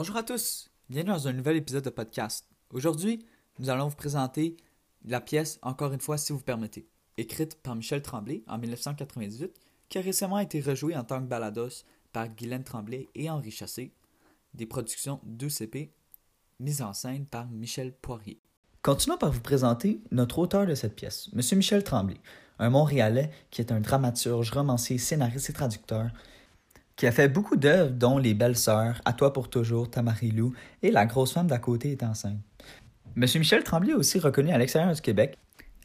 Bonjour à tous, bienvenue dans un nouvel épisode de podcast. Aujourd'hui, nous allons vous présenter la pièce Encore une fois, si vous permettez, écrite par Michel Tremblay en 1998, qui a récemment été rejouée en tant que balados par Guylaine Tremblay et Henri Chassé, des productions 2CP, mise en scène par Michel Poirier. Continuons par vous présenter notre auteur de cette pièce, M. Michel Tremblay, un Montréalais qui est un dramaturge, romancier, scénariste et traducteur, qui a fait beaucoup d'œuvres, dont Les Belles Sœurs, À toi pour toujours, Tamarilou et La grosse femme d'à côté est enceinte. M. Michel Tremblay est aussi reconnu à l'extérieur du Québec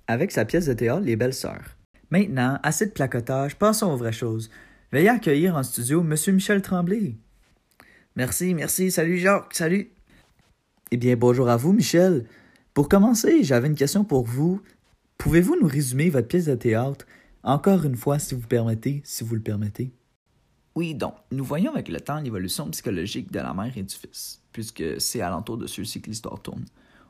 avec sa pièce de théâtre Les Belles Sœurs. Maintenant, assez de placotage, passons aux vraies choses. Veuillez accueillir en studio M. Michel Tremblay. Merci, merci, salut Jacques, salut. Eh bien, bonjour à vous, Michel. Pour commencer, j'avais une question pour vous. Pouvez-vous nous résumer votre pièce de théâtre, encore une fois, si vous permettez, si vous le permettez? Oui, donc, nous voyons avec le temps l'évolution psychologique de la mère et du fils, puisque c'est alentour de ceux-ci que l'histoire tourne.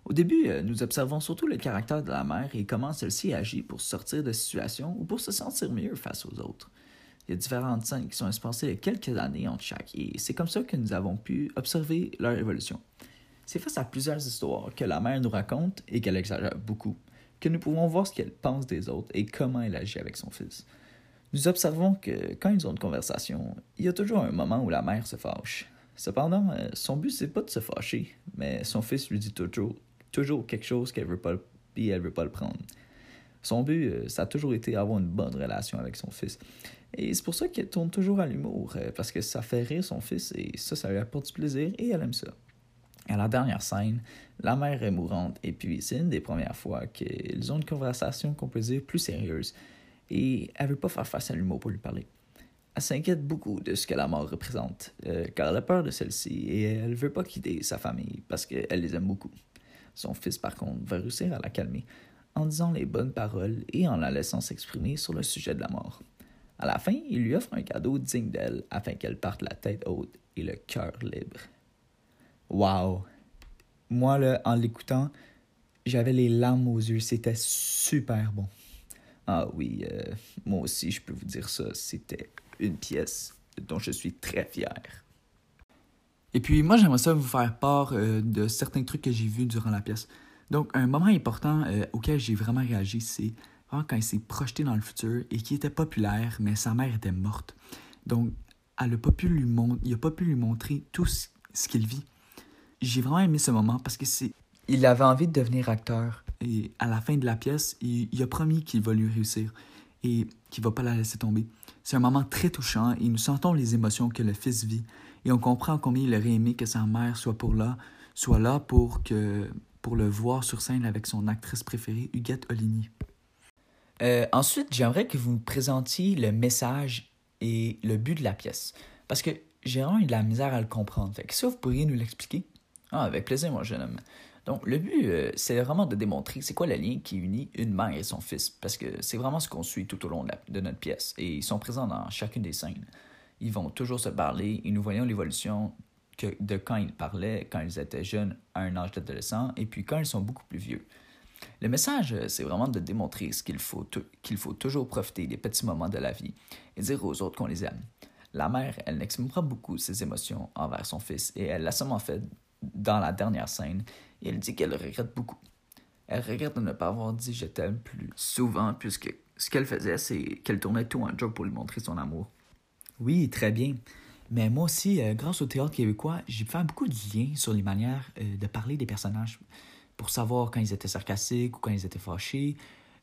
Au début, euh, nous observons surtout le caractère de la mère et comment celle-ci agit pour sortir de situations ou pour se sentir mieux face aux autres. Il y a différentes scènes qui sont espacées de quelques années entre chaque, et c'est comme ça que nous avons pu observer leur évolution. C'est face à plusieurs histoires que la mère nous raconte et qu'elle exagère beaucoup, que nous pouvons voir ce qu'elle pense des autres et comment elle agit avec son fils. Nous observons que quand ils ont une conversation, il y a toujours un moment où la mère se fâche. Cependant, euh, son but c'est pas de se fâcher, mais son fils lui dit toujours, toujours quelque chose qu'elle veut pas et elle veut pas le prendre. Son but, euh, ça a toujours été d'avoir une bonne relation avec son fils. Et c'est pour ça qu'elle tourne toujours à l'humour, euh, parce que ça fait rire son fils et ça, ça lui apporte du plaisir et elle aime ça. À la dernière scène, la mère est mourante et puis c'est une des premières fois qu'ils ont une conversation qu'on peut dire plus sérieuse et elle veut pas faire face à l'humour pour lui parler. Elle s'inquiète beaucoup de ce que la mort représente, euh, car elle a peur de celle-ci et elle veut pas quitter sa famille parce qu'elle les aime beaucoup. Son fils, par contre, va réussir à la calmer en disant les bonnes paroles et en la laissant s'exprimer sur le sujet de la mort. À la fin, il lui offre un cadeau digne d'elle afin qu'elle parte la tête haute et le cœur libre. Wow! Moi, là, en l'écoutant, j'avais les larmes aux yeux. C'était super bon. Ah oui, euh, moi aussi, je peux vous dire ça. C'était une pièce dont je suis très fier. Et puis, moi, j'aimerais ça vous faire part euh, de certains trucs que j'ai vus durant la pièce. Donc, un moment important euh, auquel j'ai vraiment réagi, c'est quand il s'est projeté dans le futur et qui était populaire, mais sa mère était morte. Donc, elle a pas pu lui il n'a pas pu lui montrer tout ce, ce qu'il vit. J'ai vraiment aimé ce moment parce que c'est. Il avait envie de devenir acteur. Et à la fin de la pièce, il, a promis qu'il va lui réussir et qu'il va pas la laisser tomber. C'est un moment très touchant et nous sentons les émotions que le fils vit et on comprend combien il aurait aimé que sa mère soit pour là, soit là pour que pour le voir sur scène avec son actrice préférée, Huguette Oligny. Euh, ensuite, j'aimerais que vous me présentiez le message et le but de la pièce. Parce que j'ai vraiment eu de la misère à le comprendre. Fait que ça, vous pourriez nous l'expliquer? Ah, avec plaisir, mon jeune homme. Donc, le but, euh, c'est vraiment de démontrer c'est quoi le lien qui unit une mère et son fils. Parce que c'est vraiment ce qu'on suit tout au long de, notre pièce. Et ils sont présents dans chacune des scènes. Ils vont toujours se parler et nous voyons l'évolution de quand ils parlaient, quand ils étaient jeunes à un âge d'adolescent, et puis quand ils sont beaucoup plus vieux. Le message, euh, c'est vraiment de démontrer qu'il faut, qu'il faut toujours profiter des petits moments de la vie et dire aux autres qu'on les aime. La mère, elle n'exprime pas beaucoup ses émotions envers son fils et elle l'a seulement fait dans la dernière scène elle dit qu'elle regrette beaucoup. Elle regrette de ne pas avoir dit je t'aime plus souvent puisque ce qu'elle faisait, c'est qu'elle tournait tout en joke pour lui montrer son amour. Oui, très bien. Mais moi aussi, euh, grâce au théâtre québécois, j'ai fait beaucoup de liens sur les manières euh, de parler des personnages pour savoir quand ils étaient sarcastiques ou quand ils étaient fâchés.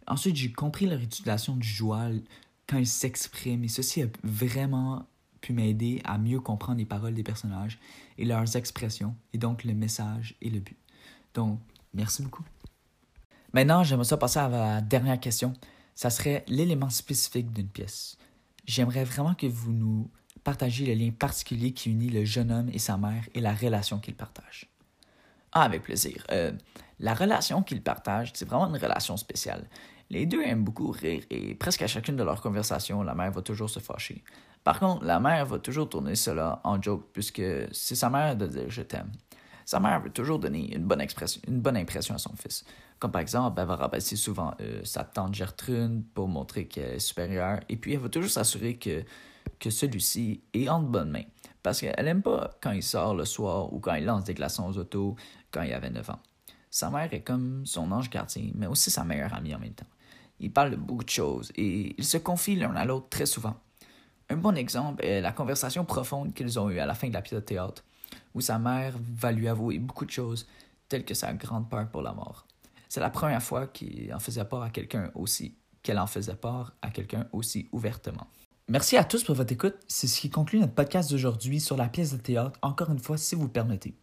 Ensuite, j'ai compris leur utilisation du joual quand ils s'expriment et ceci a vraiment pu m'aider à mieux comprendre les paroles des personnages et leurs expressions et donc le message et le but. Donc, merci beaucoup. Maintenant, j'aimerais ça passer à la dernière question. Ça serait l'élément spécifique d'une pièce. J'aimerais vraiment que vous nous partager le lien particulier qui unit le jeune homme et sa mère et la relation qu'ils partagent. Ah, avec plaisir. Euh, la relation qu'ils partagent, c'est vraiment une relation spéciale. Les deux aiment beaucoup rire et presque à chacune de leurs conversations, la mère va toujours se fâcher. Par contre, la mère va toujours tourner cela en joke puisque c'est sa mère de dire je t'aime. Sa mère veut toujours donner une bonne, expression, une bonne impression à son fils. Comme par exemple, elle va rabaisser souvent euh, sa tante Gertrude pour montrer qu'elle est supérieure. Et puis, elle va toujours s'assurer que, que celui-ci est en bonne main. Parce qu'elle n'aime pas quand il sort le soir ou quand il lance des glaçons aux autos quand il avait 9 ans. Sa mère est comme son ange gardien, mais aussi sa meilleure amie en même temps. Ils parlent de beaucoup de choses et ils se confient l'un à l'autre très souvent. Un bon exemple est la conversation profonde qu'ils ont eue à la fin de la pièce de théâtre, où sa mère va lui avouer beaucoup de choses, telles que sa grande peur pour la mort. C'est la première fois qu'il en faisait part à quelqu'un aussi, qu'elle en faisait part à quelqu'un aussi ouvertement. Merci à tous pour votre écoute. C'est ce qui conclut notre podcast d'aujourd'hui sur la pièce de théâtre, encore une fois, si vous permettez.